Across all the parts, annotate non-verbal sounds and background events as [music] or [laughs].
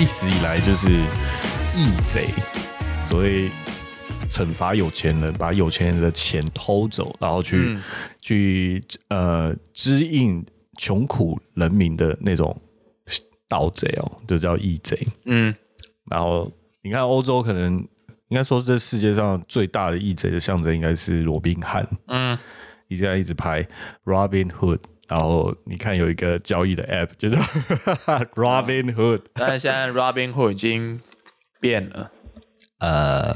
看历史以来就是义贼，所谓惩罚有钱人，把有钱人的钱偷走，然后去、去呃支应穷苦人民的那种盗贼哦，就叫义贼。嗯，然后你看欧洲可能应该说这世界上最大的义贼的象征应该是罗宾汉，嗯，你现在一直拍 Robin Hood，然后你看有一个交易的 App 叫做 [laughs] Robin Hood，但是现在 Robin Hood 已经变了。呃，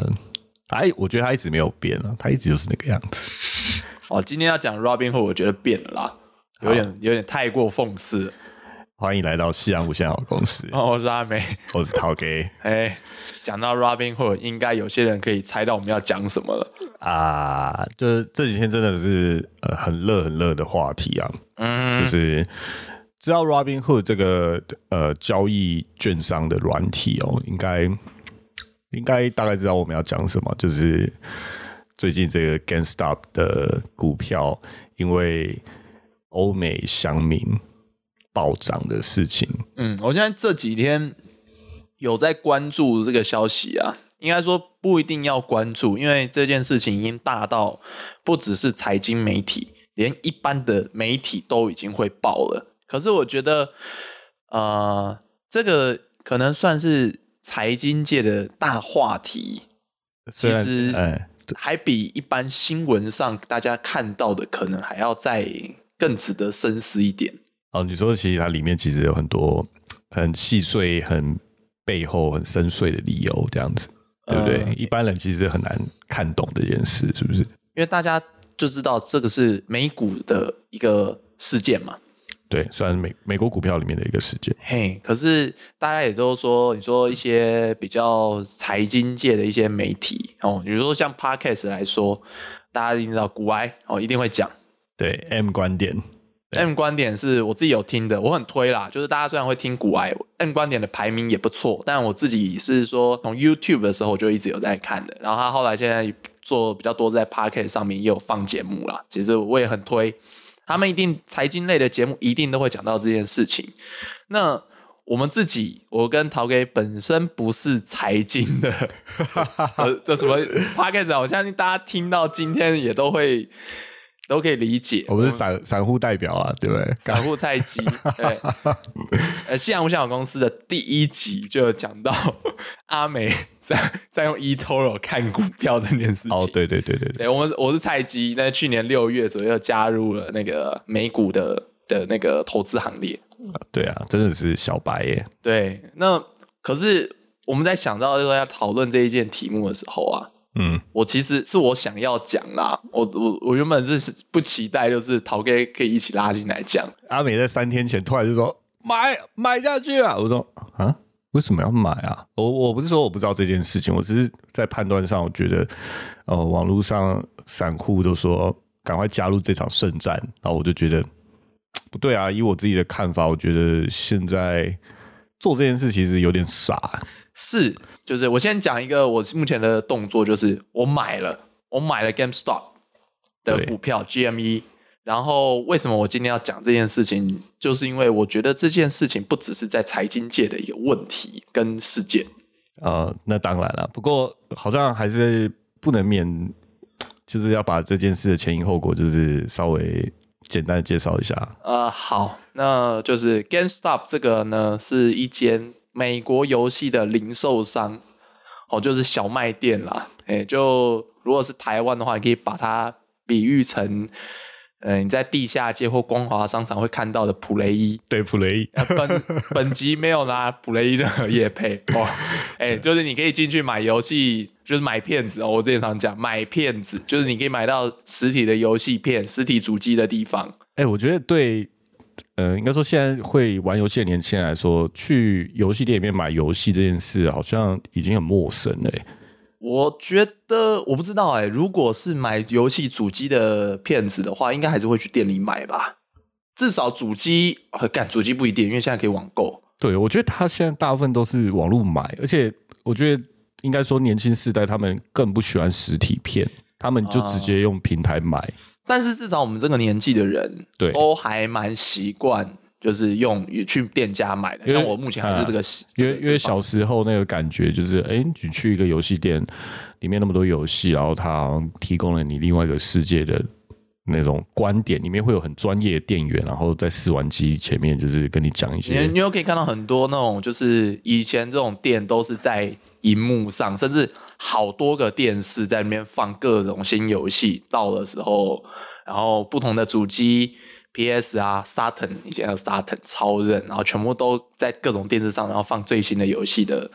他我觉得他一直没有变啊，他一直就是那个样子。哦，今天要讲 Robin Hood，我觉得变了啦，有点有点太过讽刺了。欢迎来到夕阳无限好公司，哦，我是阿美。我是陶给 [laughs] 哎，讲到 Robin Hood，应该有些人可以猜到我们要讲什么了。啊，就是这几天真的是呃很热很热的话题啊，嗯，就是知道 Robin Hood 这个呃交易券商的软体哦，应该应该大概知道我们要讲什么，就是最近这个 GameStop 的股票因为欧美乡民暴涨的事情，嗯，我现在这几天有在关注这个消息啊，应该说不一定要关注，因为这件事情已经大到不只是财经媒体，连一般的媒体都已经会报了。可是我觉得，呃，这个可能算是财经界的大话题，其实哎还比一般新闻上大家看到的可能还要再更值得深思一点。哦，你说其实它里面其实有很多很细碎、很背后很深邃的理由，这样子，对不对？呃一般人其实很难看懂这件事，是不是？因为大家就知道这个是美股的一个事件嘛，对，虽然美美国股票里面的一个事件，嘿，可是大家也都说，你说一些比较财经界的一些媒体哦，比如说像 Podcast 来说，大家一定知道股癌哦，一定会讲。对 M 观点，M 观点是我自己有听的，我很推啦。就是大家虽然会听股癌，M 观点的排名也不错，但我自己是说从 YouTube 的时候我就一直有在看的。然后他后来现在做比较多在 Podcast 上面也有放节目啦。其实我也很推，他们一定财经类的节目一定都会讲到这件事情。那我们自己，我跟陶给本身不是财经的，[laughs] 呃，这什么啊？我相信大家听到今天也都会都可以理解。我们是散散户代表啊，对不对？散户菜鸡，[laughs] 对，呃，夕阳无限好公司的第一集就有讲到 [laughs] 阿美在在用 eToro 看股票这件事情。哦，对对对对对，对，我们我是菜鸡，那去年六月左右加入了那个美股的的那个投资行列。对啊，真的是小白耶，对，那可是我们在想到说要讨论这一件题目的时候啊，嗯，我其实是我想要讲啦，我我我原本是不期待，就是陶哥可以一起拉进来讲。阿美在三天前突然就说买买下去啊，我说啊。为什么要买啊？我我不是说我不知道这件事情，我只是在判断上，我觉得，呃，网络上散户都说赶快加入这场圣战，然后我就觉得 [tsk] 不对啊。以我自己的看法，我觉得现在做这件事其实有点傻。是，就是我先讲一个我目前的动作，就是我买了，我买了 GameStop 的股票 GME。然后为什么我今天要讲这件事情，就是因为我觉得这件事情不只是在财经界的一个问题跟事件。呃，那当然了，不过好像还是不能免，就是要把这件事的前因后果，就是稍微简单的介绍一下。呃，好，那就是 GameStop 这个呢，是一间美国游戏的零售商，哦，就是小卖店啦。哎，就如果是台湾的话，你可以把它比喻成。呃，你在地下街或光华商场会看到的普雷伊，对普雷，伊本 [laughs] 本集没有拿普雷伊任何业配哦，[laughs] 哎、就是你可以进去买游戏，就是买片子哦。我之前常讲买片子，就是你可以买到实体的游戏片、实体主机的地方。哎、我觉得对，呃，应该说现在会玩游戏的年轻人来说，去游戏店里面买游戏这件事，好像已经很陌生了、欸。我觉得我不知道哎、如果是买游戏主机的片子的话，应该还是会去店里买吧。至少主机，呃干主机不一定，因为现在可以网购。对，我觉得他现在大部分都是网络买，而且我觉得应该说年轻世代他们更不喜欢实体片，他们就直接用平台买。但是至少我们这个年纪的人，对都还蛮习惯，就是用去店家买的。因为像我目前还是这个，因为因为小时候那个感觉就是，哎、你去一个游戏店，里面那么多游戏，然后它好像提供了你另外一个世界的那种观点，里面会有很专业的店员，然后在试玩机前面就是跟你讲一些你些你又可以看到很多那种，就是以前这种店都是在荧幕上，甚至好多个电视在那边放各种新游戏，到的时候，然后不同的主机。PS 啊，Saturn 以前的 Saturn 超人，然后全部都在各种电视上，然后放最新的游戏的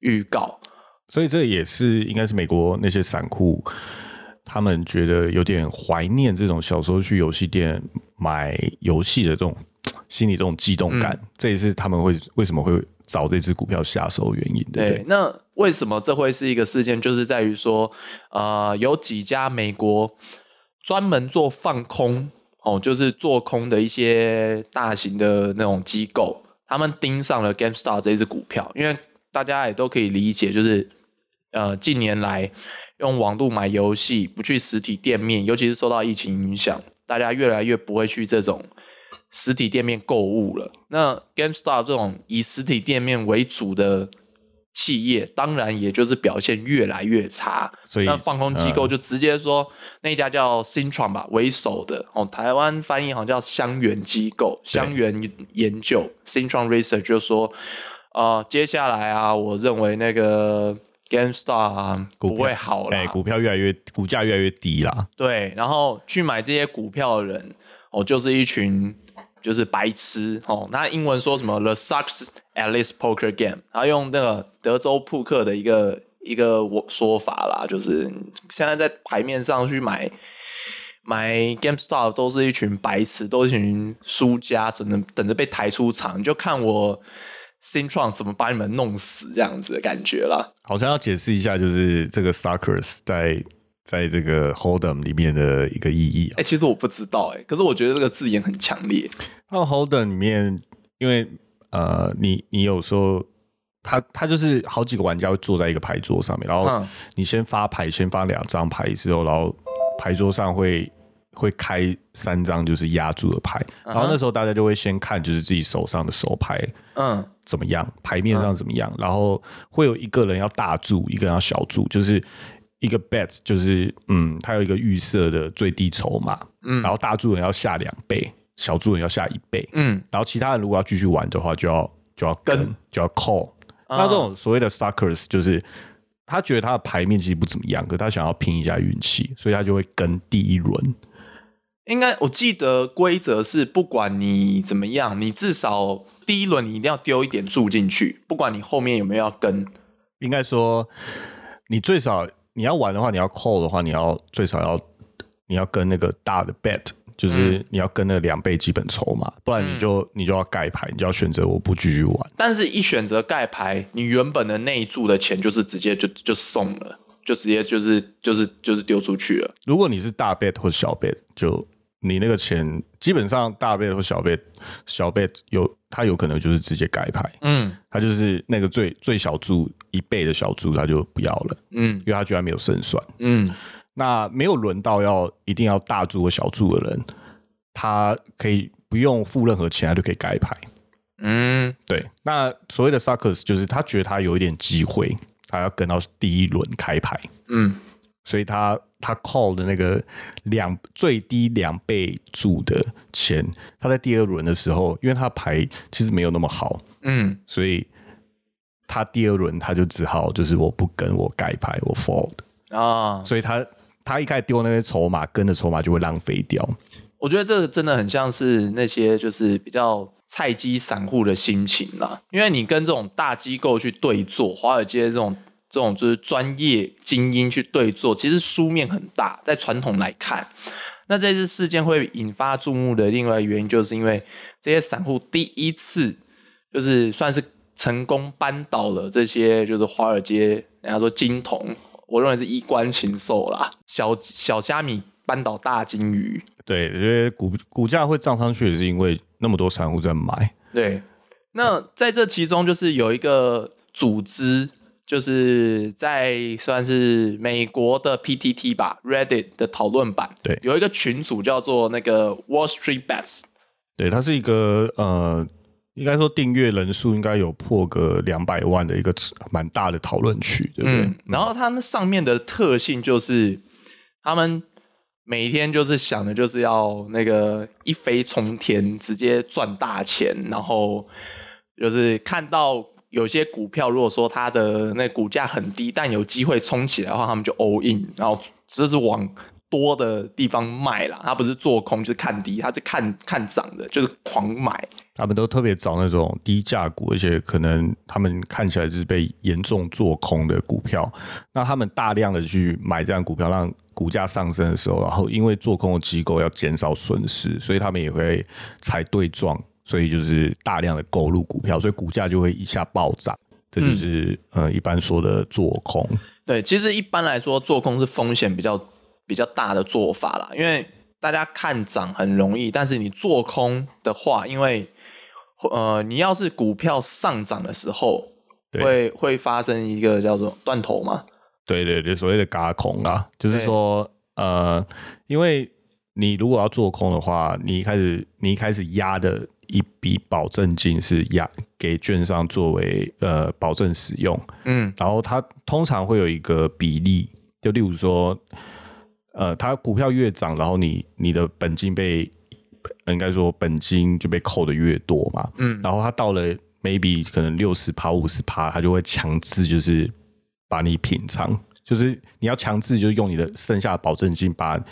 预告。所以这也是应该是美国那些散户，他们觉得有点怀念这种小时候去游戏店买游戏的这种心理这种激动感，这也是他们会为什么会找这只股票下手原因，对？那为什么这会是一个事件？就是在于说，呃，有几家美国专门做放空哦，就是做空的一些大型的那种机构，他们盯上了 GameStar 这只股票，因为大家也都可以理解，就是呃，近年来用网络买游戏，不去实体店面，尤其是受到疫情影响，大家越来越不会去这种实体店面购物了。那 GameStar 这种以实体店面为主的企业，当然也就是表现越来越差。所以那放空机构就直接说、那一家叫新创吧为首的哦，台湾翻译好像叫香源机构、香源研究新创 Research 就说，呃，接下来啊，我认为那个 GameStar 啊不会好了，哎、股票越来越股价越来越低啦。对，然后去买这些股票的人，哦，就是一群就是白痴哦。那英文说什么 “the sucks at this poker game”，然后用那个德州扑克的一个一个我说法啦，就是现在在牌面上去买买 GameStop 都是一群白痴，都是一群输家，等着等着被抬出场，就看我新创怎么把你们弄死这样子的感觉啦。好像要解释一下，就是这个 Suckers 在在这个 Hold'em 里面的一个意义、哎、其实我不知道哎、可是我觉得这个字眼很强烈。那 Hold'em 里面，因为呃，你你有时候他他就是好几个玩家会坐在一个牌桌上面，然后嗯。你先发牌，先发两张牌之后，然后牌桌上会会开三张就是压住的牌，然后那时候大家就会先看就是自己手上的手牌嗯。怎么样，牌面上怎么样，然后会有一个人要大注，一个人要小注，就是一个 bet，就是嗯，他有一个预设的最低筹码，嗯，然后大注人要下两倍，小注人要下一倍，嗯，然后其他人如果要继续玩的话，就要就要跟跟就要 call。那这种所谓的 suckers 就是他觉得他的牌面其实不怎么样，可他想要拼一下运气，所以他就会跟第一轮。应该我记得规则是，不管你怎么样，你至少第一轮你一定要丢一点注进去，不管你后面有没有要跟。应该说，你最少你要玩的话，你要 call 的话，你要最少要你要跟那个大的 bet，就是你要跟那个两倍基本筹码，不然你就、你就要盖牌，你就要选择我不继续玩。但是，一选择盖牌，你原本的那一注的钱就是直接就就送了，就直接就是就是就是丢出去了。如果你是大 bet 或小 bet，就你那个钱基本上大 bet 或小 bet，小 bet 有他有可能就是直接改牌，嗯。他就是那个最最小注一倍的小注，他就不要了，嗯。因为他居然没有胜算。嗯。那没有轮到要一定要大注或小注的人，他可以不用付任何钱，他就可以改牌。嗯。对，那所谓的 suckers 就是他觉得他有一点机会，他要跟到第一轮开牌，嗯。所以他他 call 的那个两最低两倍注的钱，他在第二轮的时候，因为他牌其实没有那么好，嗯。所以他第二轮他就只好就是我不跟我盖牌，我 fold，啊，所以他他一开始丢那些筹码，跟的筹码就会浪费掉。我觉得这个真的很像是那些就是比较菜鸡散户的心情啦，因为你跟这种大机构去对坐，华尔街这种这种就是专业精英去对坐，其实书面很大，在传统来看。那这次事件会引发注目的另外原因，就是因为这些散户第一次就是算是成功扳倒了这些就是华尔街人家说金童，我认为是衣冠禽兽啦，小小虾米扳倒大金鱼，对，因为股股价会涨上去，也是因为那么多散户在买。对，那在这其中就是有一个组织，就是在算是美国的 PTT 吧，Reddit 的讨论版，对有一个群组叫做那个 Wall Street Bets，对，它是一个呃，应该说订阅人数应该有破个两百万的一个蛮大的讨论区，对不对？嗯，然后他们上面的特性就是，他们每天就是想的就是要那个一飞冲天，直接赚大钱，然后就是看到有些股票，如果说它的那股价很低，但有机会冲起来的话，他们就 all in，然后这是往多的地方卖啦，他不是做空就是看低，他是看看涨的，就是狂买。他们都特别找那种低价股，而且可能他们看起来就是被严重做空的股票，那他们大量的去买这样股票，让股价上升的时候，然后因为做空的机构要减少损失，所以他们也会踩对撞，所以就是大量的购入股票，所以股价就会一下暴涨。这就是、呃一般说的做空。对，其实一般来说，做空是风险比较比较大的做法啦，因为大家看涨很容易，但是你做空的话，因为呃，你要是股票上涨的时候，对会会发生一个叫做断头嘛，对对对，所谓的嘎空啊，就是说，呃，因为你如果要做空的话，你一开始你一开始压的一笔保证金是压给券商作为呃保证使用，嗯，然后它通常会有一个比例，就例如说，呃，它股票越涨，然后你你的本金被呃应该说本金就被扣的越多嘛，嗯，然后它到了 maybe 可能六十趴五十趴，它就会强制就是把你品偿，就是你要强制就是用你的剩下的保证金把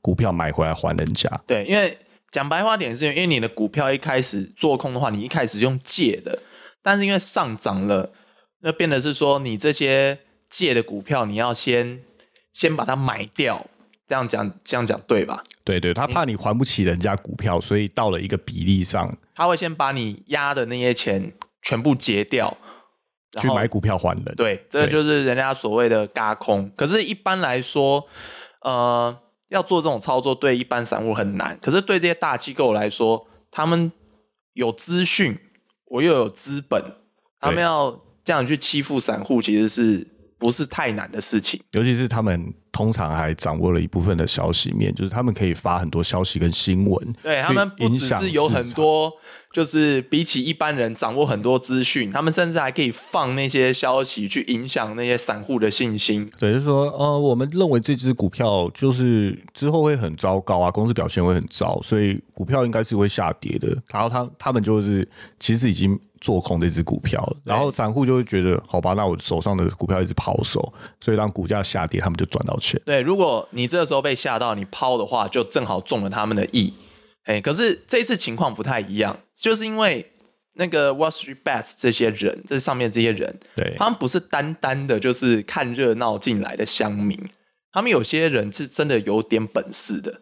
股票买回来还人家，对，因为讲白话点是因为你的股票一开始做空的话，你一开始用借的，但是因为上涨了，那变得是说你这些借的股票你要先先把它买掉，这样讲这样讲对吧？对对，他怕你还不起人家股票，所以到了一个比例上他会先把你压的那些钱全部结掉，去买股票还人，对，这对就是人家所谓的嘎空。可是，一般来说，呃，要做这种操作，对一般散户很难。可是对这些大机构来说，他们有资讯，我又有资本，他们要这样去欺负散户，其实是不是太难的事情？尤其是他们通常还掌握了一部分的消息面，就是他们可以发很多消息跟新闻，对他们不只是有很多，就是比起一般人掌握很多资讯，他们甚至还可以放那些消息去影响那些散户的信心。对，就是说，呃，我们认为这只股票就是之后会很糟糕啊，公司表现会很糟，所以股票应该是会下跌的。然后他他们就是其实已经做空这只股票了，然后散户就会觉得，好吧，那我手上的股票一直抛售，所以让股价下跌，他们就赚到钱。对，如果你这时候被吓到，你抛的话，就正好中了他们的意。哎，可是这一次情况不太一样，就是因为那个 Wall Street Bets 这些人，这上面这些人，对，他们不是单单的就是看热闹进来的乡民，他们有些人是真的有点本事的。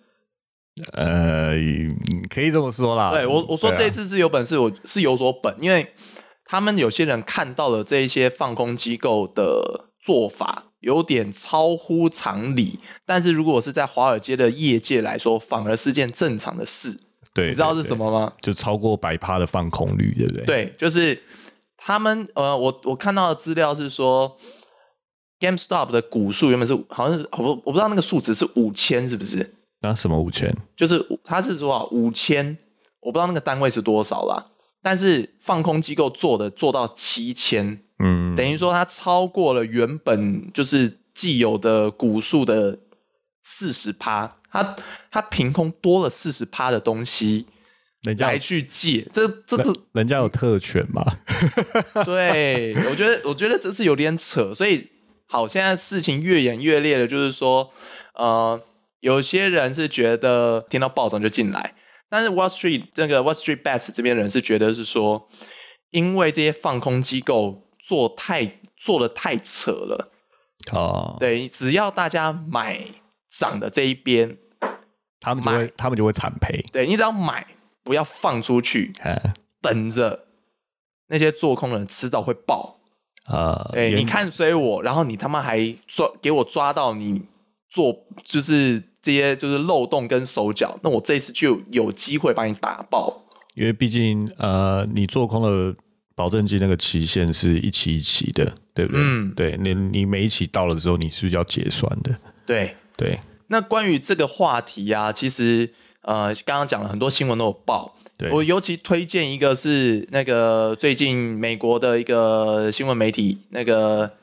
呃，嗯可以这么说啦。对我我说这一次是有本事，我是有所本，因为他们有些人看到了这一些放空机构的做法有点超乎常理，但是如果是在华尔街的业界来说，反而是件正常的事。对，你知道是什？么吗？就超过百趴的放空率，对不对？，对，就是他们呃，我我看到的资料是说，GameStop 的股数原本是好像是我我不知道那个数值是五千是不是？那什么五千？就是五它是多少五千，我不知道那个单位是多少啦。但是放空机构做的做到七千，嗯，等于说它超过了原本就是既有的股数的四十趴，它它凭空多了四十趴的东西人家来去借，这这个人家有特权嘛？[laughs] 对，我觉得我觉得这是有点扯，所以好，现在事情越演越烈了，就是说，呃，有些人是觉得听到暴涨就进来，但是 Wall Street 这个 Wall Street Bets 这边人是觉得是说，因为这些放空机构做太做的太扯了，哦，对，只要大家买涨的这一边，他们就会买他们就会惨赔。对你只要买，不要放出去，[laughs] 哎，等着那些做空的人迟早会爆。呃，哎、原你看衰我，然后你他妈还抓给我抓到你做就是这些就是漏洞跟手脚，那我这一次就有机会把你打爆。因为毕竟呃，你做空的保证金那个期限是一期一期的，对不对？嗯对你你每一期到了之后，你是不是要结算的？对，对，那关于这个话题啊，其实呃，刚刚讲了很多新闻都有报，对我尤其推荐一个是那个最近美国的一个新闻媒体，那个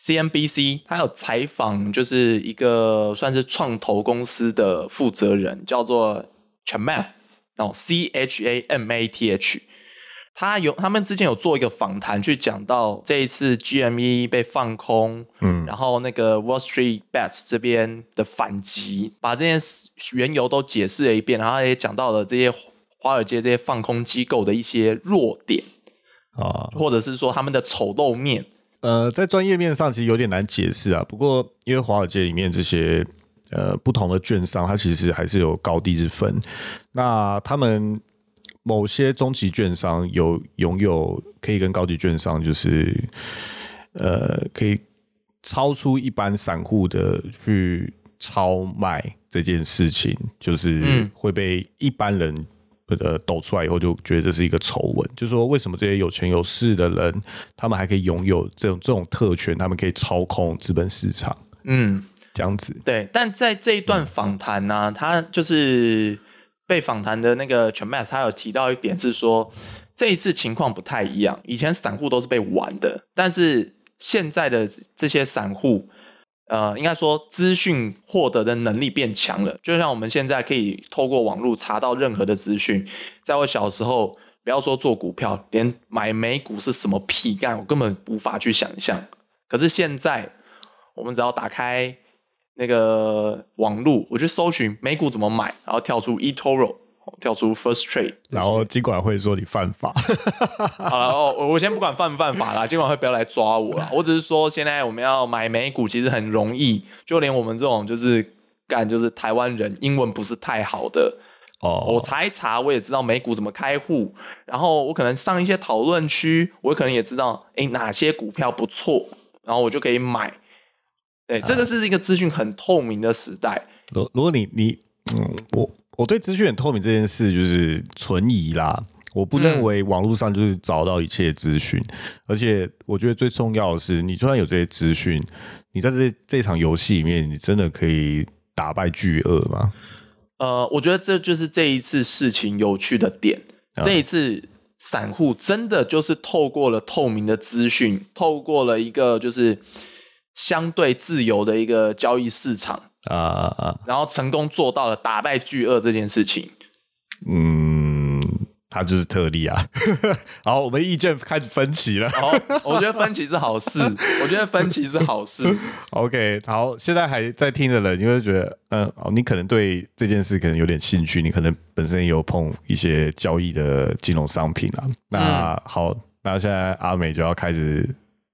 CNBC，他有采访就是一个算是创投公司的负责人，叫做 Chamath，然后 C H A M A T H。他有他们之前有做一个访谈，去讲到这一次 GME 被放空，嗯，然后那个 Wall Street Bets 这边的反击，把这件事缘由都解释了一遍，然后也讲到了这些华尔街这些放空机构的一些弱点，啊，或者是说他们的丑陋面。呃，在专业面上其实有点难解释啊。不过因为华尔街里面这些呃不同的券商，它其实还是有高低之分。那他们某些中级券商有拥有可以跟高级券商就是呃可以超出一般散户的去超卖这件事情，就是嗯会被一般人。呃，抖出来以后就觉得这是一个丑闻，就是说为什么这些有钱有势的人，他们还可以拥有这种这种特权，他们可以操控资本市场，嗯，这样子。对。但在这一段访谈呢，他就是被访谈的那个 c h a m a s 他有提到一点是说，这一次情况不太一样，以前散户都是被玩的，但是现在的这些散户。呃，应该说资讯获得的能力变强了，就像我们现在可以透过网络查到任何的资讯。在我小时候，不要说做股票，连买美股是什么屁干，我根本无法去想象。可是现在，我们只要打开那个网路，我去搜寻美股怎么买，然后跳出 eToro，跳出 First Trade，然后监管会说你犯法，好了哦，我我先不管犯不犯法啦，监管会不要来抓我啦。我只是说，现在我们要买美股其实很容易，就连我们这种就是干就是台湾人，英文不是太好的，哦，我查一查，我也知道美股怎么开户，然后我可能上一些讨论区，我可能也知道，诶哪些股票不错，然后我就可以买。对，这个是一个资讯很透明的时代。如如果你你嗯，我我对资讯很透明这件事就是存疑啦。我不认为网络上就是找到一切资讯，而且我觉得最重要的是，你就算有这些资讯，你在这这场游戏里面，你真的可以打败巨鳄吗？呃，我觉得这就是这一次事情有趣的点。这一次散户真的就是透过了透明的资讯，透过了一个就是相对自由的一个交易市场，啊啊啊！然后成功做到了打败巨鳄这件事情。嗯，他就是特例啊。[laughs] 好，我们意见开始分歧了。好，我觉得分歧是好事，[laughs] 我觉得分歧是好事。OK，好，现在还在听的人，你会觉得，嗯，哦，你可能对这件事可能有点兴趣，你可能本身也有碰一些交易的金融商品啊。那好，那现在阿美就要开始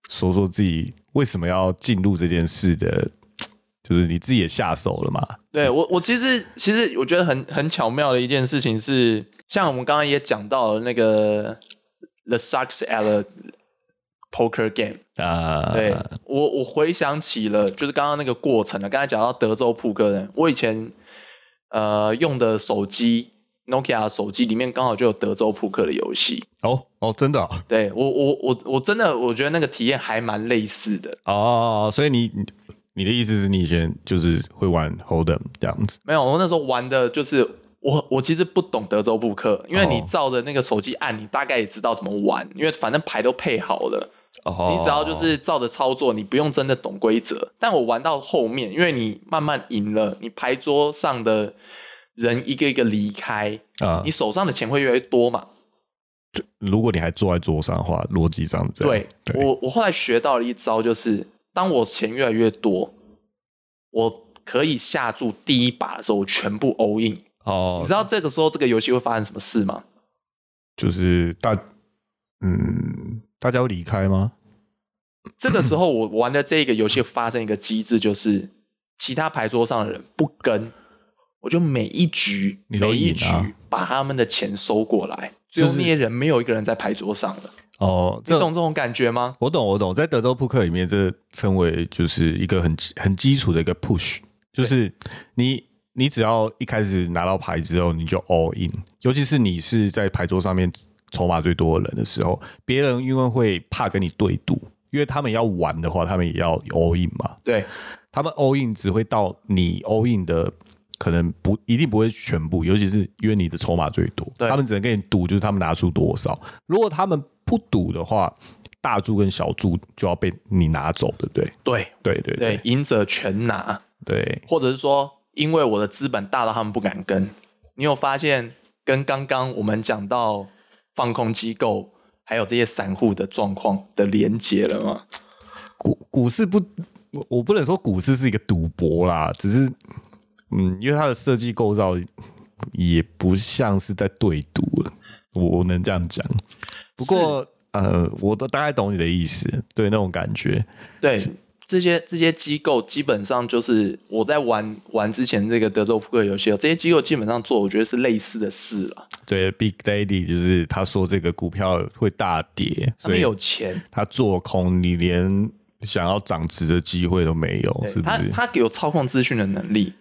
说说自己为什么要进入这件事的，[tsk] 就是你自己也下手了嘛？对我，我其实其实我觉得很很巧妙的一件事情是，像我们刚刚也讲到了那个 The Sucks at the Poker Game。啊，对我，我回想起了就是刚刚那个过程了。刚才讲到德州扑克人，我以前呃用的手机 Nokia 手机里面刚好就有德州扑克的游戏。哦哦，真的哦对我，我我我真的我觉得那个体验还蛮类似的。哦，所以你你你的意思是你以前就是会玩 Hold'em 这样子？没有，我那时候玩的就是我我其实不懂德州扑克，因为你哦照着那个手机按，你大概也知道怎么玩，因为反正牌都配好了。哦，你只要就是照着操作，你不用真的懂规则。但我玩到后面，因为你慢慢赢了，你牌桌上的人一个一个离开，啊你，手上的钱会越来越多嘛。如果你还坐在桌上的话，逻辑上这样。对我，我后来学到了一招，就是当我钱越来越多，我可以下注第一把的时候，我全部 all in。哦，你知道这个时候这个游戏会发生什么事吗？就是大嗯，大家会离开吗？这个时候我玩的这个游戏发生一个机制，就是其他牌桌上的人不跟，我就每一局你都每一局啊把他们的钱收过来，最后那些人没有一个人在牌桌上了。哦，你懂这种感觉吗？我懂，我懂，在德州扑克里面，这称为就是一个很很基础的一个 push，就是你你只要一开始拿到牌之后，你就 all in，尤其是你是在牌桌上面筹码最多的人的时候，别人因为会怕跟你对赌，因为他们要玩的话，他们也要 all in 嘛，对，他们 all in 只会到你 all in 的可能不一定不会全部，尤其是因为你的筹码最多，对他们只能跟你赌，就是他们拿出多少。如果他们不赌的话，大注跟小注就要被你拿走，对不对？对对对对，赢者全拿，对，或者是说，因为我的资本大到他们不敢跟。你有发现跟刚刚我们讲到放空机构还有这些散户的状况的连结了吗？股股市不，我我不能说股市是一个赌博啦，只是嗯，因为它的设计构造也不像是在对赌了，我我能这样讲。不过呃，我都大概懂你的意思，对那种感觉。对，这些这些机构基本上就是我在玩玩之前这个德州扑克游戏，这些机构基本上做，我觉得是类似的事了。对，Big Daddy 就是他说这个股票会大跌，所以他们有钱，他做空，你连想要涨值的机会都没有，是不他是？他有操控资讯的能力，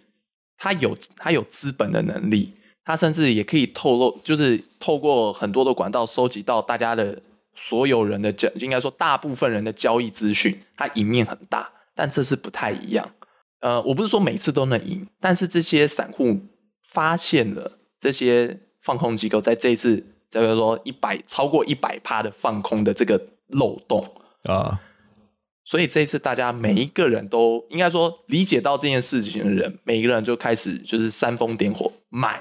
他有他有资本的能力，他甚至也可以透露，就是透过很多的管道收集到大家的所有人的交，应该说大部分人的交易资讯，他赢面很大，但这次不太一样。呃，我不是说每次都能赢，但是这些散户发现了这些放空机构在这一次，就是说一百超过一百趴的放空的这个漏洞，啊，所以这一次大家每一个人都应该说理解到这件事情的人，每一个人就开始就是煽风点火买。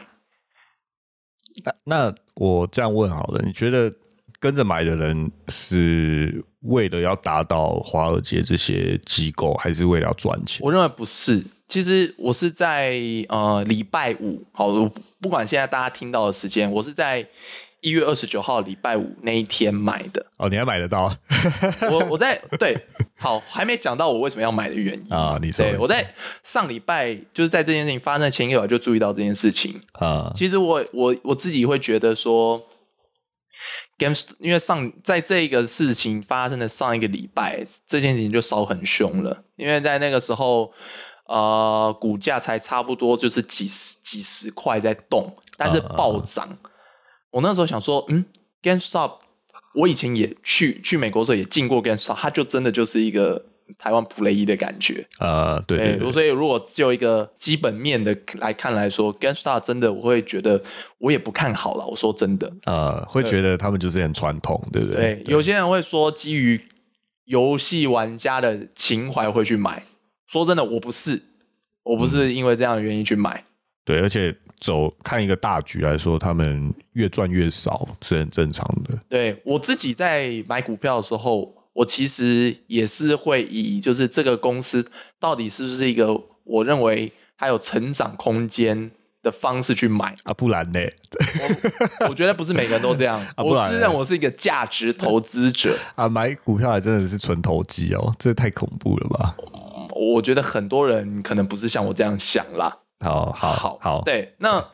那那我这样问好了，你觉得跟着买的人是为了要达到华尔街这些机构，还是为了要赚钱？我认为不是，其实我是在呃礼拜五，好，我不管现在大家听到的时间，我是在一月二十九号礼拜五那一天买的。哦，你还买得到我我在对，好，还没讲到我为什么要买的原因。啊？你说对，我在上礼拜就是在这件事情发生的前一个晚就注意到这件事情。啊，其实我我我自己会觉得说，Games 因为上在这个事情发生的上一个礼拜，这件事情就烧很凶了，因为在那个时候，呃，股价才差不多就是几十几十块在动，但是暴涨。我那时候想说，嗯，GameStop，我以前也去去美国的时候也进过 GameStop，它就真的就是一个台湾普雷伊的感觉。呃，对对对，所以如果就一个基本面的来看来说，GameStop 真的我会觉得我也不看好了。我说真的，呃，会觉得他们就是很传统，对不对？对，有些人会说基于游戏玩家的情怀会去买。说真的，我不是，我不是因为这样的原因去买。对，而且走看一个大局来说，他们越赚越少是很正常的。对我自己在买股票的时候，我其实也是会以就是这个公司到底是不是一个我认为它有成长空间的方式去买。啊，不然呢？我觉得不是每个人都这样，[laughs] 啊我自认我是一个价值投资者。[laughs] 啊，买股票还真的是纯投机哦，这太恐怖了吧？我觉得很多人可能不是像我这样想啦。好好好好，对，那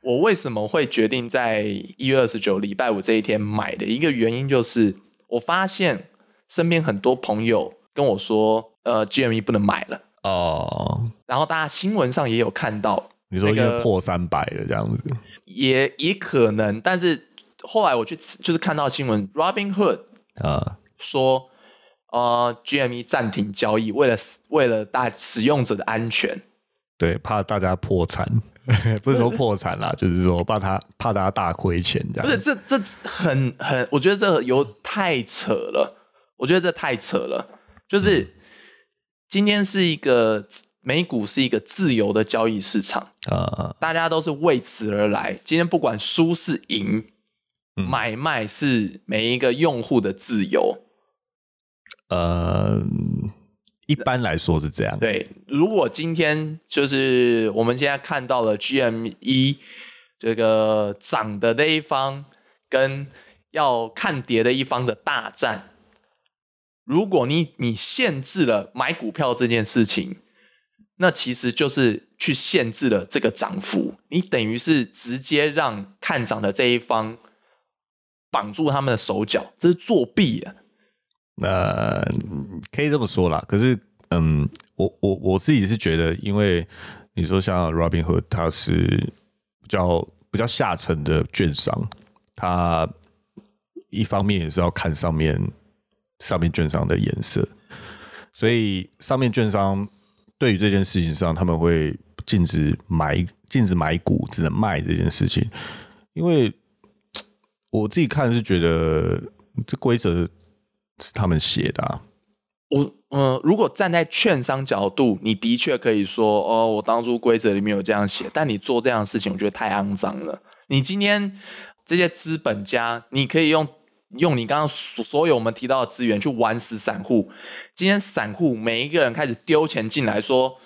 我为什么会决定在一月二十九礼拜五这一天买的一个原因，就是我发现身边很多朋友跟我说，呃，GME 不能买了，哦，然后大家新闻上也有看到，你说因那个为破三百了这样子，也也可能，但是后来我去就是看到新闻，Robin Hood 啊，说，呃，GME 暂停交易，为了为了大使用者的安全。对，怕大家破产，[laughs] 不是说破产啦，就是说怕他怕大家大亏钱这样。不是，这这很很，我觉得这有太扯了。我觉得这太扯了。就是今天是一个美股是一个自由的交易市场，啊，大家都是为此而来。今天不管输是赢，嗯买卖是每一个用户的自由。呃，一般来说是这样。对，如果今天就是我们现在看到了 GME 这个涨的那一方跟要看跌的一方的大战，如果你你限制了买股票这件事情，那其实就是去限制了这个涨幅，你等于是直接让看涨的这一方绑住他们的手脚，这是作弊啊！呃，可以这么说啦。可是，嗯，我我我自己是觉得，因为你说像 Robin Hood，他是比较比较下层的券商，他一方面也是要看上面上面券商的颜色，所以上面券商对于这件事情上，他们会禁止买禁止买股，只能卖这件事情，因为 [tsk] 我自己看是觉得这规则是他们写的、啊，我呃，如果站在券商角度，你的确可以说，哦，我当初规则里面有这样写，但你做这样的事情，我觉得太肮脏了。你今天这些资本家，你可以用用你刚刚所所有我们提到的资源去玩死散户。今天散户每一个人开始丢钱进来，说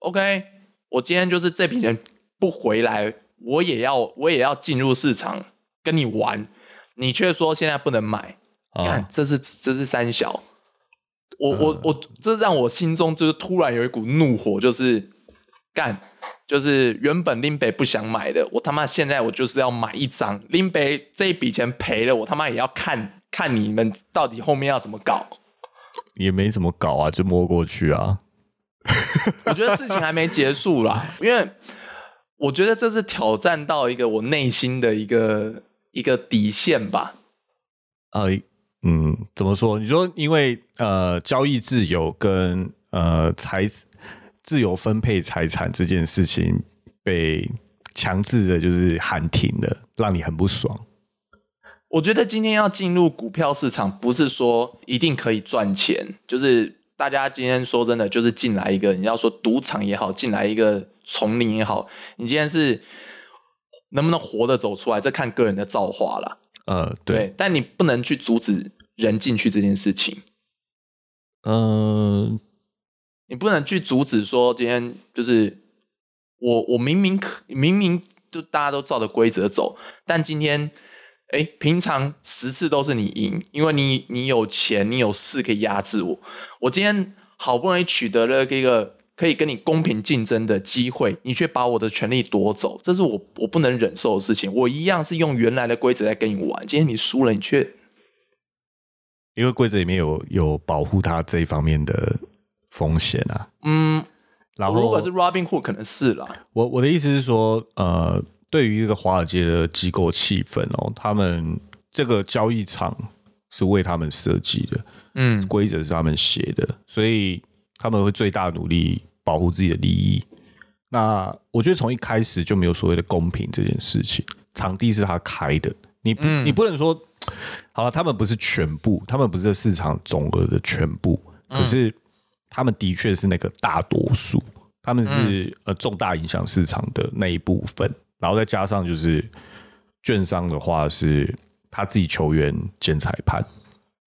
，OK，我今天就是这笔钱不回来，我也要我也要进入市场跟你玩，你却说现在不能买，啊看这是这是三小。我我我，这让我心中就是突然有一股怒火，就是干，就是原本林北不想买的，我他妈现在我就是要买一张。林北这一笔钱赔了，我他妈也要看看你们到底后面要怎么搞。也没怎么搞啊，就摸过去啊。[laughs] 我觉得事情还没结束啦，因为我觉得这是挑战到一个我内心的一个一个底线吧。呃，嗯，怎么说？你说因为呃交易自由跟呃财自由分配财产这件事情被强制的，就是喊停了，让你很不爽。我觉得今天要进入股票市场，不是说一定可以赚钱，就是大家今天说真的，就是进来一个，你要说赌场也好，进来一个丛林也好，你今天是能不能活着走出来，这看个人的造化了。呃，对，对，但你不能去阻止人进去这件事情，嗯、你不能去阻止说今天就是我我明明可明明就大家都照着规则走，但今天哎，平常十次都是你赢，因为你你有钱，你有势可以压制我。我今天好不容易取得了一个可以跟你公平竞争的机会，你却把我的权利夺走，这是我我不能忍受的事情。我一样是用原来的规则在跟你玩，今天你输了，你却因为规则里面有有保护他这一方面的风险啊。嗯，然后如果是 Robin Hood 可能是啦，我我的意思是说，呃，对于一个华尔街的机构气氛哦，他们这个交易场是为他们设计的，嗯规则是他们写的，所以他们会最大努力保护自己的利益。那我觉得从一开始就没有所谓的公平这件事情，场地是他开的，你不、你不能说 [tsk] 好了，他们不是全部，他们不是市场总额的全部，可是他们的确是那个大多数，他们是、呃重大影响市场的那一部分，然后再加上就是券商的话是他自己球员兼裁判，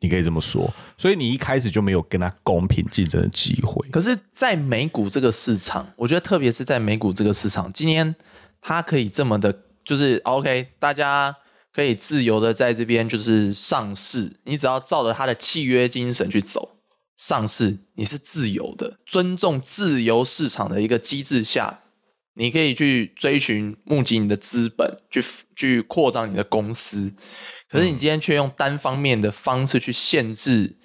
你可以这么说，所以你一开始就没有跟他公平竞争的机会。可是，在美股这个市场，我觉得特别是在美股这个市场，今天它可以这么的，就是 OK，大家可以自由的在这边就是上市，你只要照着它的契约精神去走，上市你是自由的，尊重自由市场的一个机制下，你可以去追寻募集你的资本，去去扩张你的公司。可是你今天却用单方面的方式去限制，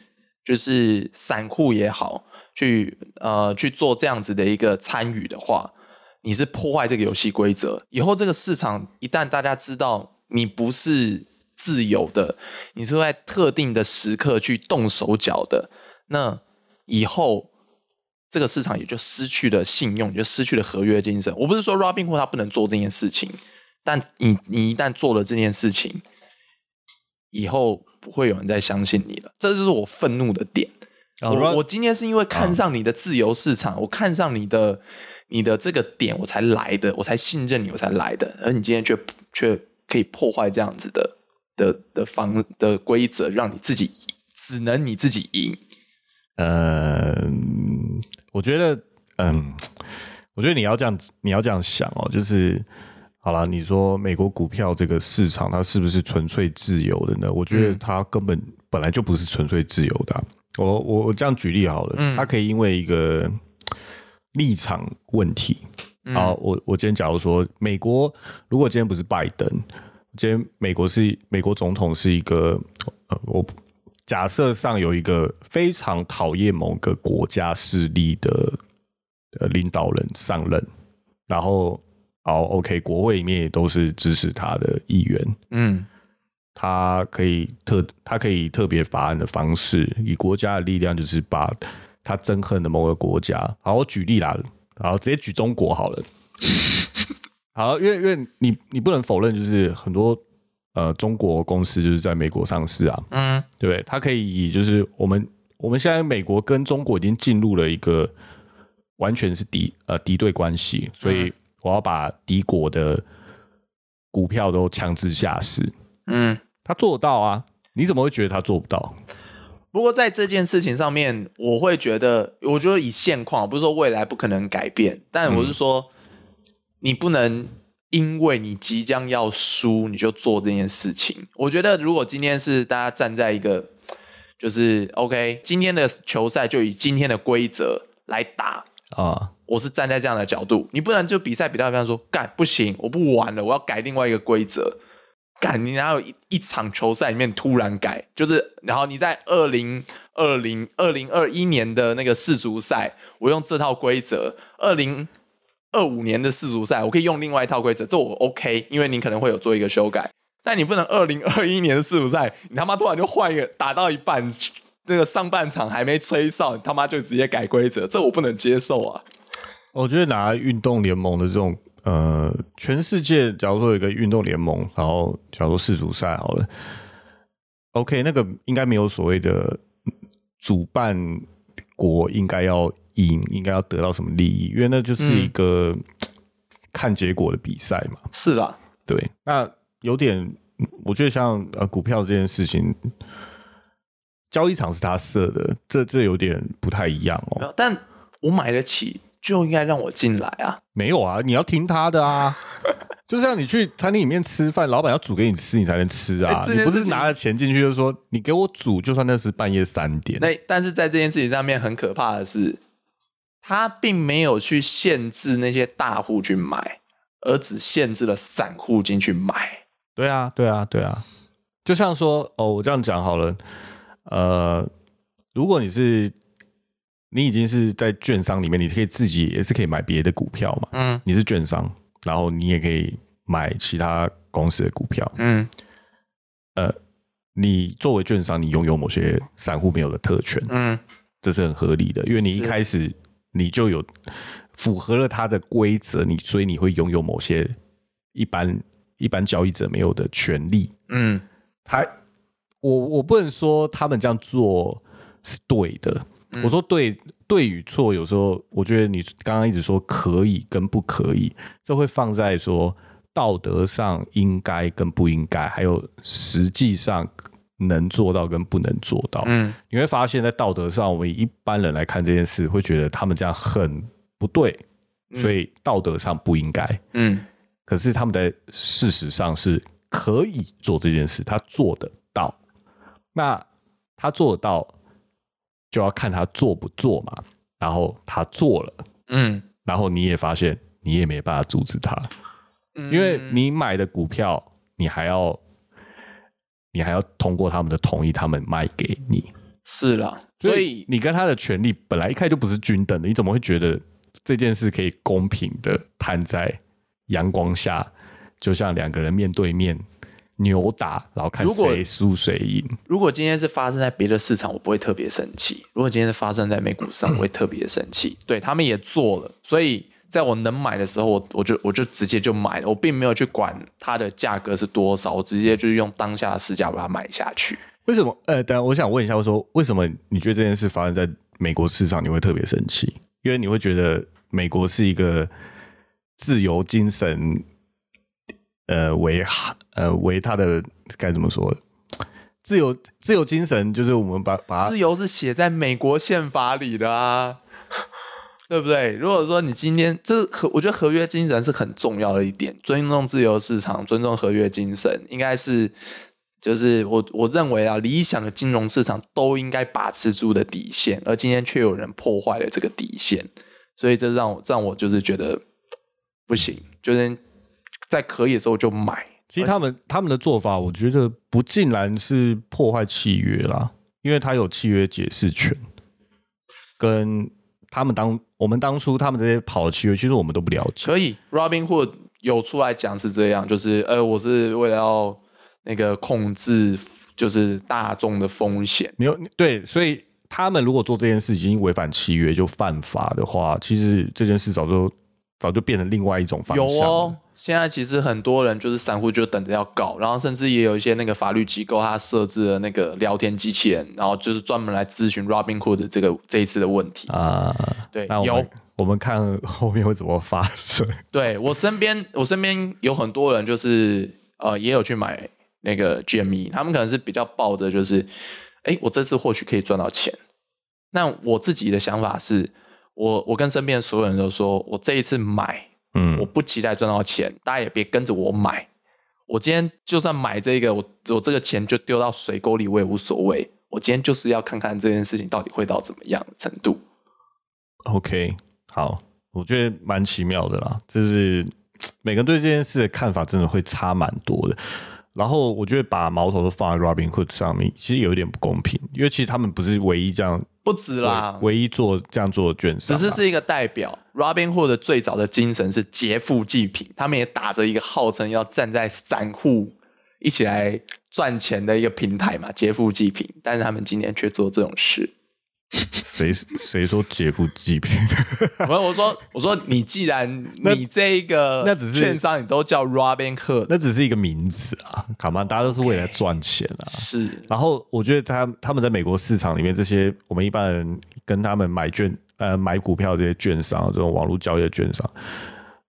就是散户也好，去呃去做这样子的一个参与的话，你是破坏这个游戏规则。以后这个市场一旦大家知道你不是自由的，你是在特定的时刻去动手脚的，那以后这个市场也就失去了信用，也就失去了合约精神。我不是说 Robinhood 他不能做这件事情，但你你一旦做了这件事情，以后不会有人再相信你了。这就是我愤怒的点。哦我我今天是因为看上你的自由市场，我看上你的你的这个点，我才来的，我才信任你，我才来的。而你今天却却可以破坏这样子的的的方的规则，让你自己只能你自己赢。嗯，我觉得，嗯，我觉得你要这样，你要这样想哦，就是好了，你说美国股票这个市场，它是不是纯粹自由的呢？我觉得它根本本来就不是纯粹自由的啊、我我我这样举例好了，它可以因为一个立场问题，好，我我今天假如说美国，如果今天不是拜登，今天美国是美国总统是一个，呃，我假设上有一个非常讨厌某个国家势力的呃领导人上任，然后好 OK，国会里面也都是支持他的议员，嗯他可以特他可以特别法案的方式，以国家的力量，就是把他憎恨的某个国家。好，我举例啦，好，直接举中国好了。[laughs] 好，因为因为你你不能否认，就是很多呃中国公司就是在美国上市啊，嗯，对不对？它可以以就是我们我们现在美国跟中国已经进入了一个完全是敌呃敌对关系，所以我要把敌国的股票都强制下市。嗯，他做得到啊，你怎么会觉得他做不到？不过在这件事情上面，我会觉得，我觉得以现况，不是说未来不可能改变，但我是说，你不能因为你即将要输，你就做这件事情。我觉得，如果今天是大家站在一个，就是 OK，今天的球赛就以今天的规则来打，啊，我是站在这样的角度，你不能就比赛比到一半说干不行，我不玩了，我要改另外一个规则。干，你哪有一一场球赛里面突然改？就是然后你在二零二零二零二一年的那个世足赛，我用这套规则；二零二五年的世足赛，我可以用另外一套规则，这我 OK，因为你可能会有做一个修改。但你不能二零二一年的世足赛，你他妈突然就换一个，打到一半那个上半场还没吹哨，你他妈就直接改规则，这我不能接受啊！我觉得拿运动联盟的这种呃，全世界假如说有一个运动联盟，然后假如说世足赛好了，OK，那个应该没有所谓的主办国应该要赢，应该要得到什么利益，因为那就是一个、看结果的比赛嘛。是啦，对，那有点，我觉得像呃股票这件事情，交易场是他设的，这这有点不太一样哦。但我买得起，就应该让我进来啊！没有啊，你要听他的啊。[laughs] 就像你去餐厅里面吃饭，老板要煮给你吃，你才能吃啊。你不是拿了钱进去就说你给我煮，就算那是半夜三点。那但是在这件事情上面很可怕的是，他并没有去限制那些大户去买，而只限制了散户进去买。对啊，对啊，对啊。就像说哦，我这样讲好了，呃，如果你是你已经是在券商里面，你可以自己也是可以买别的股票嘛。嗯你是券商，然后你也可以买其他公司的股票。嗯呃你作为券商，你拥有某些散户没有的特权，嗯，这是很合理的，因为你一开始你就有符合了它的规则，你所以你会拥有某些一般一般交易者没有的权利。嗯他，我我不能说他们这样做是对的，我说对对与错，有时候我觉得你刚刚一直说可以跟不可以，这会放在说道德上应该跟不应该，还有实际上能做到跟不能做到。嗯你会发现在道德上，我们一般人来看这件事，会觉得他们这样很不对，所以道德上不应该。嗯可是他们在事实上是可以做这件事，他做得到。那他做得到，就要看他做不做嘛。然后他做了，嗯，然后你也发现你也没办法阻止他，嗯因为你买的股票，你还要你还要通过他们的同意，他们卖给你。是啦，所以你跟他的权利本来一开始就不是均等的，你怎么会觉得这件事可以公平的摊在阳光下，就像两个人面对面扭打，然后看谁输谁赢？如果今天是发生在别的市场，我不会特别生气；如果今天是发生在美股上，[clears throat] 我会特别生气。对他们也做了，所以在我能买的时候，我我就我就直接就买了，我并没有去管它的价格是多少，我直接就是用当下的市价把它买下去。为什么？呃，等下我想问一下，我说为什么你觉得这件事发生在美国市场，你会特别生气？因为你会觉得美国是一个自由精神，呃，为呃为他的该怎么说？自由自由精神就是我们把把自由是写在美国宪法里的啊，[laughs] 对不对？如果说你今天这合，我觉得合约精神是很重要的一点，尊重自由市场，尊重合约精神，应该是就是我我认为啊，理想的金融市场都应该把持住的底线，而今天却有人破坏了这个底线，所以这让我让我就是觉得不行，就是在可以的时候就买。其实他们他们的做法，我觉得不尽然是破坏契约啦，因为他有契约解释权，跟他们当我们当初他们这些跑的契约，其实我们都不了解。可以，Robin Hood 有出来讲是这样，就是呃，我是为了要那个控制就是大众的风险。没有对，所以他们如果做这件事已经违反契约就犯法的话，其实这件事早就早就变成另外一种方向。有哦，现在其实很多人就是散户就等着要搞，然后甚至也有一些那个法律机构，它设置了那个聊天机器人，然后就是专门来咨询 Robinhood 这个这一次的问题。啊，对，有那我们我们看后面会怎么发生。[laughs] 对我身边，我身边有很多人就是呃，也有去买那个 GME，他们可能是比较抱着就是，哎，我这次或许可以赚到钱。那我自己的想法是，我我跟身边所有人都说，我这一次买，嗯我不期待赚到钱，大家也别跟着我买。我今天就算买这个，我我这个钱就丢到水沟里，我也无所谓。我今天就是要看看这件事情到底会到怎么样的程度。OK，好，我觉得蛮奇妙的啦，就是 [tsk] 每个人对这件事的看法真的会差蛮多的。然后我觉得把矛头都放在 Robinhood 上面，其实有一点不公平，因为其实他们不是唯一这样不止啦，唯一做这样做的券商啊，只是是一个代表。Robinhood 最早的精神是劫富济贫，他们也打着一个号称要站在散户一起来赚钱的一个平台嘛，劫富济贫。但是他们今天却做这种事。谁谁说劫富济贫？我我说我说你既然 [laughs] 你这一个那只是券商你都叫 Robinhood，那只是一个名字啊，卡曼，大家都是为了赚钱啊。[laughs] 是然后我觉得他他们在美国市场里面，这些我们一般人跟他们买券呃买股票这些券商，这种网络交易的券商，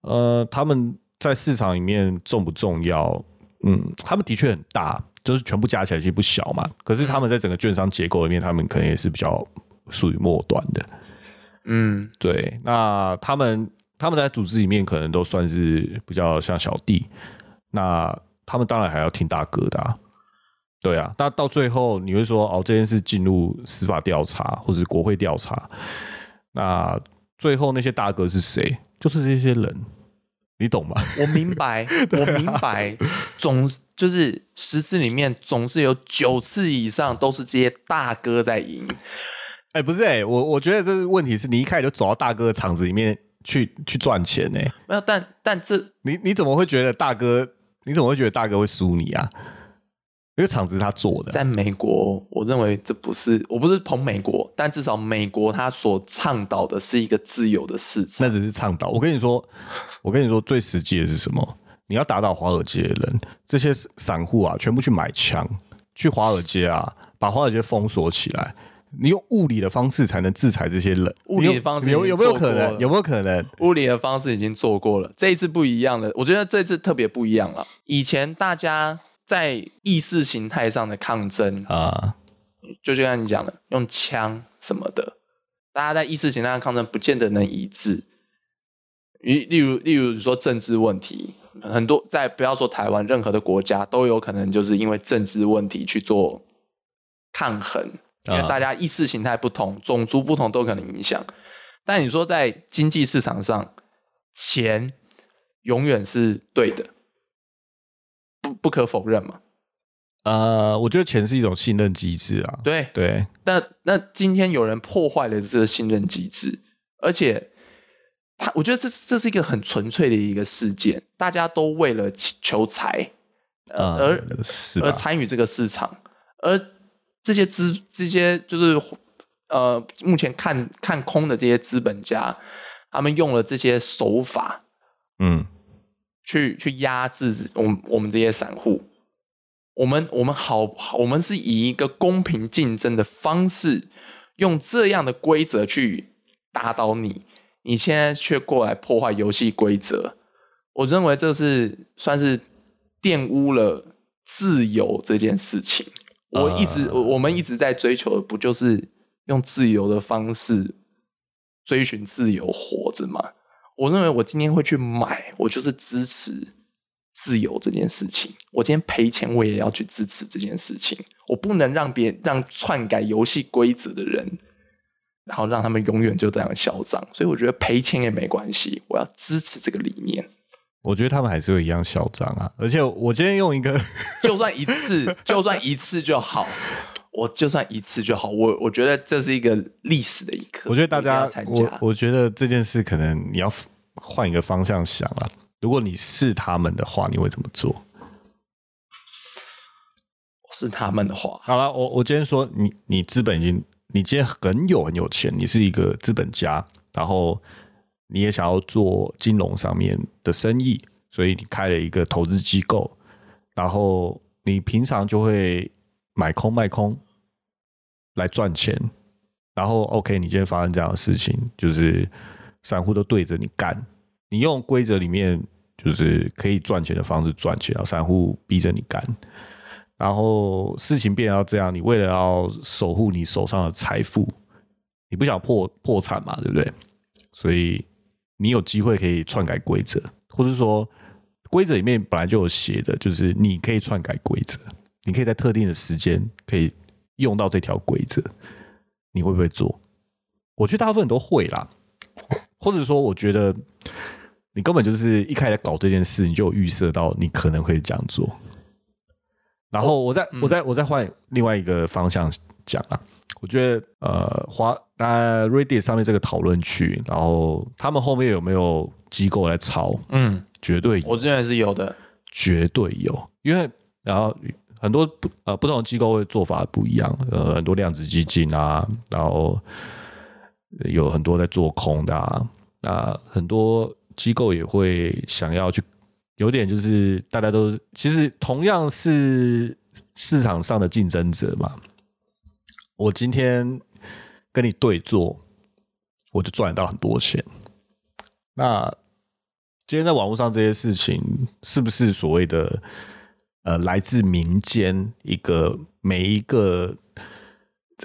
呃，他们在市场里面重不重要？嗯，他们的确很大，就是全部加起来其实不小嘛。可是他们在整个券商结构里面，他们可能也是比较属于末端的。嗯对，那他们他们在组织里面可能都算是比较像小弟，那他们当然还要听大哥的、啊。对啊，那到最后你会说哦，这件事进入司法调查或者是国会调查，那最后那些大哥是谁？就是这些人，你懂吗？[laughs] 我明白，我明白，总就是十次里面总是有九次以上都是这些大哥在赢。哎、不是哎、我我觉得这是问题是你一开始就走到大哥的场子里面去去赚钱呢、没有，但但这你你怎么会觉得大哥？你怎么会觉得大哥会输你啊？因为场子是他做的，在美国，我认为这不是，我不是捧美国，但至少美国他所倡导的是一个自由的市场。那只是倡导。我跟你说，我跟你说，最实际的是什么？你要打倒华尔街的人，这些散户啊，全部去买枪，去华尔街啊，把华尔街封锁起来。你用物理的方式才能制裁这些人。物理的方式有有没有可能？有没有可能？物理的方式已经做过了，这一次不一样了。我觉得这次特别不一样了。以前大家在意识形态上的抗争，啊，就就像你讲的，用枪什么的，大家在意识形态上抗争不见得能一致。例例如，例如说政治问题，很多在不要说台湾，任何的国家都有可能就是因为政治问题去做抗衡，因为啊大家意识形态不同、种族不同都可能影响。但你说在经济市场上，钱永远是对的，不不可否认嘛。呃，我觉得钱是一种信任机制啊。对，对，那那今天有人破坏了这个信任机制，而且他，我觉得这这是一个很纯粹的一个事件，大家都为了求求财，呃，啊而而参与这个市场，而这些资这些就是呃，目前看看空的这些资本家，他们用了这些手法嗯，去去压制我们我们这些散户。我们我们好，我们是以一个公平竞争的方式，用这样的规则去打倒你，你现在却过来破坏游戏规则。我认为这是算是玷污了自由这件事情。我一直，我我们一直在追求的，不就是用自由的方式追寻自由活着吗？我认为我今天会去买，我就是支持自由这件事情。我今天赔钱，我也要去支持这件事情。我不能让别让篡改游戏规则的人，然后让他们永远就这样嚣张。所以我觉得赔钱也没关系，我要支持这个理念。我觉得他们还是会一样嚣张啊。而且我今天用一个，[laughs] 就算一次，就算一次就好。我就算一次就好，我我觉得这是一个历史的一刻。我觉得大家，加我我觉得这件事可能你要换一个方向想啊。如果你是他们的话，你会怎么做？是他们的话，好了，我我今天说你你资本已经你今天很有很有钱，你是一个资本家，然后你也想要做金融上面的生意，所以你开了一个投资机构，然后你平常就会买空卖空来赚钱，然后 OK，你今天发生这样的事情，就是散户都对着你干，你用规则里面就是可以赚钱的方式赚钱，然后散户逼着你干。然后事情变到这样，你为了要守护你手上的财富，你不想破破产嘛，对不对？所以你有机会可以篡改规则，或者说规则里面本来就有写的，就是你可以篡改规则，你可以在特定的时间可以用到这条规则，你会不会做？我觉得大部分人都会啦，或者说我觉得你根本就是一开始搞这件事，你就有预设到你可能会这样做。然后我再我再我再换另外一个方向讲啊，我觉得呃华呃 Reddit 上面这个讨论区，然后他们后面有没有机构来抄？嗯，绝对有我认为是有的。绝对有，因为然后很多不呃不同的机构会做法不一样，呃很多量子基金啊，然后有很多在做空的啊，那很多机构也会想要去，有点就是大家都其实同样是市场上的竞争者嘛，我今天跟你对做，我就赚得到很多钱，那。今天在网络上这些事情，是不是所谓的呃来自民间一个每一个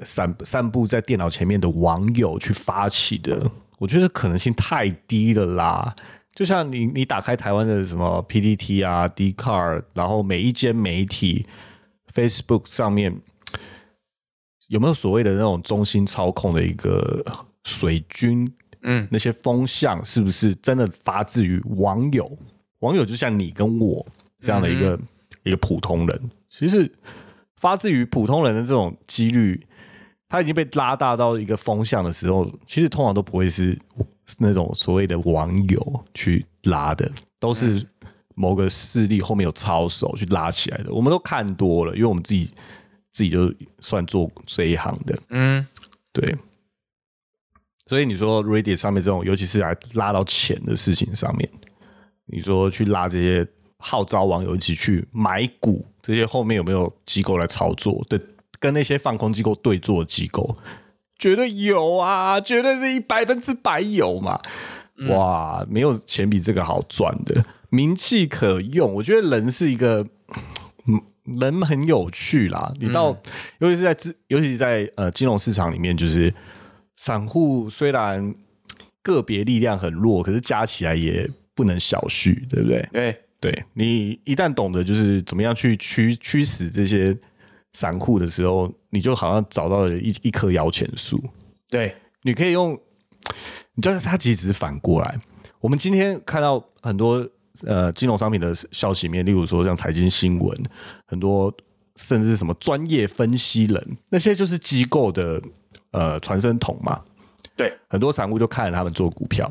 散散布在电脑前面的网友去发起的？我觉得可能性太低了啦。就像你你打开台湾的什么 PPT 啊、d c a r 然后每一间媒体 Facebook 上面有没有所谓的那种中心操控的一个水军？嗯，那些风向是不是真的发自于网友？网友就像你跟我这样的一个一个普通人，其实发自于普通人的这种几率，他已经被拉大到一个风向的时候，其实通常都不会是那种所谓的网友去拉的，都是某个势力后面有操手去拉起来的。我们都看多了，因为我们自己自己就算做这一行的，嗯，对。所以你说 Reddit 上面这种，尤其是来拉到钱的事情上面，你说去拉这些号召网友一起去买股，这些后面有没有机构来操作？对，跟那些放空机构对坐的机构，绝对有啊，绝对是一百分之百有嘛！哇，没有钱比这个好赚的，名气可用。我觉得人是一个，嗯，人很有趣啦。你到，尤其是在资，尤其是在呃金融市场里面，就是。散户虽然个别力量很弱，可是加起来也不能小觑，对不对？对，对你一旦懂得就是怎么样去驱驱使这些散户的时候，你就好像找到了一一棵摇钱树。对，你可以用，你知道它其实是反过来。我们今天看到很多呃金融商品的消息面，例如说像财经新闻，很多甚至什么专业分析人，那些就是机构的。呃，传声筒嘛，对，很多散户就看着他们做股票。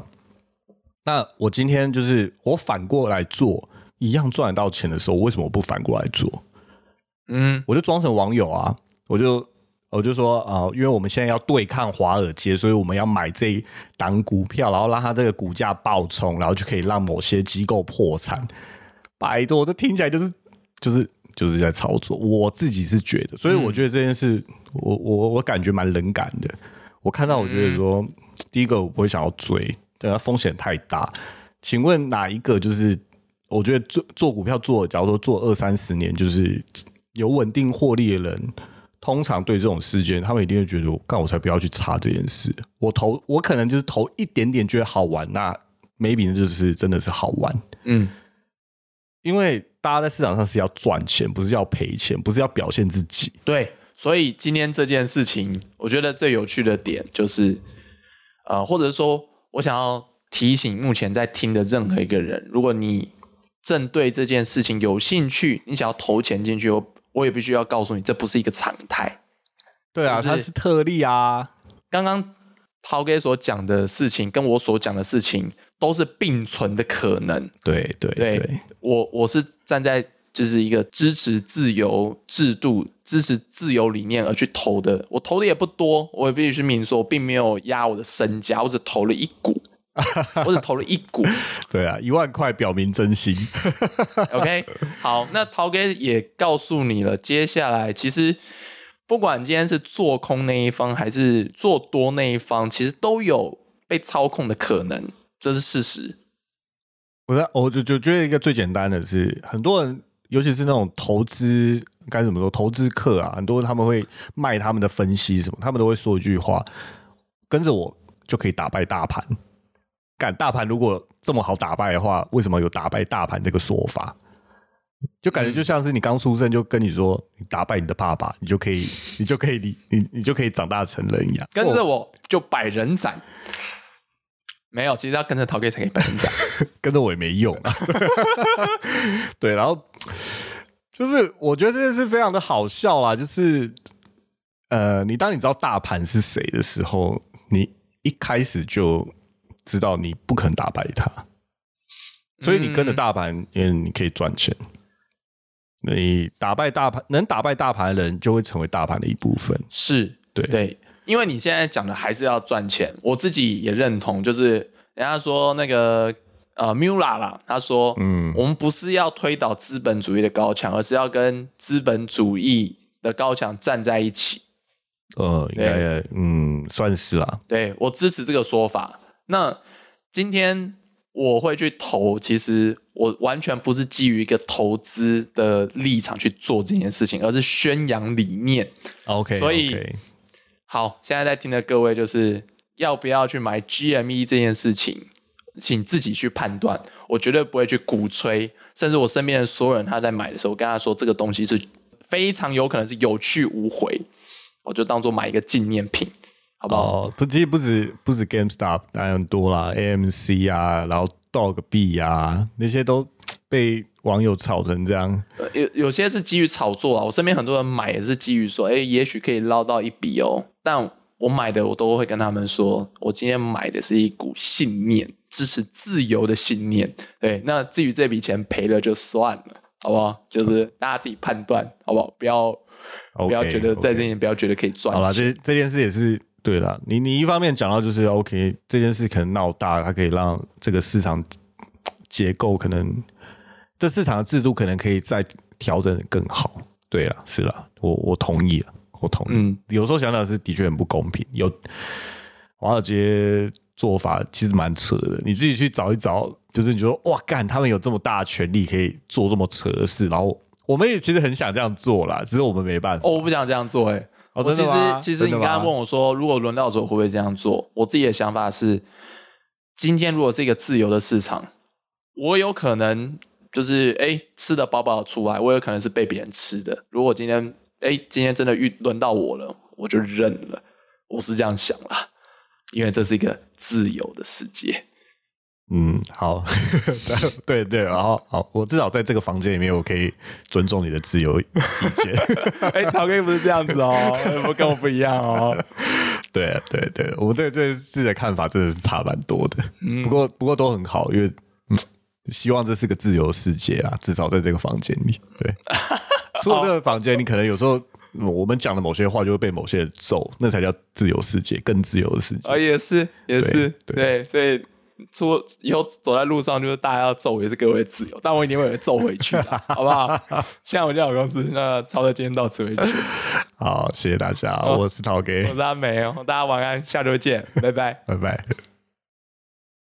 那我今天就是我反过来做，一样赚得到钱的时候，为什么我不反过来做？嗯，我就装成网友啊，我就我就说啊，因为我们现在要对抗华尔街，所以我们要买这一档股票，然后让它这个股价暴冲，然后就可以让某些机构破产。拜托，这听起来就是就是就是在操作。我自己是觉得，所以我觉得这件事。我我我感觉蛮冷感的，我看到我觉得说，第一个我不会想要追，对它风险太大。请问哪一个就是我觉得做做股票做，假如说做二三十年，就是有稳定获利的人，通常对这种事件，他们一定会觉得，干我才不要去查这件事。我投我可能就是投一点点觉得好玩，那 maybe 就是真的是好玩。嗯，因为大家在市场上是要赚钱，不是要赔钱，不是要表现自己。对。所以今天这件事情，我觉得最有趣的点就是，呃，或者说，我想要提醒目前在听的任何一个人，如果你正对这件事情有兴趣，你想要投钱进去，我我也必须要告诉你，这不是一个常态。对啊，它是特例啊。刚刚涛哥所讲的事情，跟我所讲的事情，都是并存的可能。对对对，我我是站在就是一个支持自由制度、支持自由理念而去投的。我投的也不多，我也必须明说，并没有压我的身家，我只投了一股，[laughs] 我只投了一股。[laughs] 对啊，一万块表明真心。[laughs] OK，好，那陶哥也告诉你了，接下来其实不管今天是做空那一方还是做多那一方，其实都有被操控的可能，这是事实。我在我就就觉得一个最简单的是，很多人尤其是那种投资该怎么说，投资客啊，很多人他们会卖他们的分析什么，他们都会说一句话：跟着我就可以打败大盘。干大盘如果这么好打败的话，为什么有打败大盘这个说法？就感觉就像是你刚出生就跟你说，你打败你的爸爸，你就可以，你就可以，你你你就可以长大成人一样。跟着我就百人斩。没有，其实要跟着陶哥才可以百人斩。[laughs] 跟着我也没用啊。[laughs] 对，然后就是我觉得这件事非常的好笑啦，就是呃，你当你知道大盘是谁的时候，你一开始就知道你不可能打败他，所以你跟着大盘，因为你可以赚钱。你打败大盘，能打败大盘的人就会成为大盘的一部分。是对对，因为你现在讲的还是要赚钱，我自己也认同，就是人家说那个呃 Mula 啦，他说，嗯我们不是要推倒资本主义的高墙，而是要跟资本主义的高墙站在一起。呃，应该嗯算是啦。对我支持这个说法。那今天我会去投，其实我完全不是基于一个投资的立场去做这件事情，而是宣扬理念。OK，所以好，现在在听的各位，就是要不要去买 GME 这件事情，请自己去判断。我绝对不会去鼓吹，甚至我身边的所有人他在买的时候，我跟他说这个东西是非常有可能是有去无回，我就当做买一个纪念品，好不好？哦，不，其实不止不止 GameStop，当然很多啦，AMC 啊，然后 Dog B 啊，那些都被网友炒成这样。呃有有些是基于炒作啊，我身边很多人买也是基于说，哎，也许可以捞到一笔哦。但我买的我都会跟他们说，我今天买的是一股信念，支持自由的信念。对，那至于这笔钱赔了就算了，好不好？就是大家自己判断，好不好？不要不要觉得在这里不要觉得可以赚好了，钱。这这件事也是对了。你你一方面讲到就是 OK，这件事可能闹大，它可以让这个市场结构可能这市场的制度可能可以再调整得更好。对了，是了，我我同意了，我同意。嗯有时候想想是的确很不公平，有华尔街做法其实蛮扯的，你自己去找一找，就是你说哇干，他们有这么大的权利可以做这么扯的事，然后我们也其实很想这样做啦，只是我们没办法。哦，我不想这样做、哎、哦我其实其实你刚刚问我说，如果轮到的时候会不会这样做？我自己的想法是，今天如果是一个自由的市场，我有可能就是哎吃的饱饱的出来，我有可能是被别人吃的。如果今天哎今天真的遇轮到我了，我就认了。我是这样想啦，因为这是一个自由的世界。嗯，[laughs] [laughs] 好，对对，然后好，我至少在这个房间里面，我可以尊重你的自由意见。[laughs] 哎，陶哥不是这样子哦，不跟我不一样哦。对对对，我们对对自己的看法真的是差蛮多的。不过不过都很好，因为、嗯、希望这是个自由世界啊，至少在这个房间里。对，除了这个房间，你可能有时候。嗯我们讲的某些话就会被某些人揍，那才叫自由世界，更自由的世界。啊，也是也是，对对，所以出以后走在路上，就是大家要揍我也是各位自由，但我一定会揍回去的，[laughs] 好不好？现在我家有公司，那超哥今天到此为止，[laughs] 好，谢谢大家，我是陶哥我，是阿梅哦，大家晚安，下周见，[laughs] 拜拜。拜拜。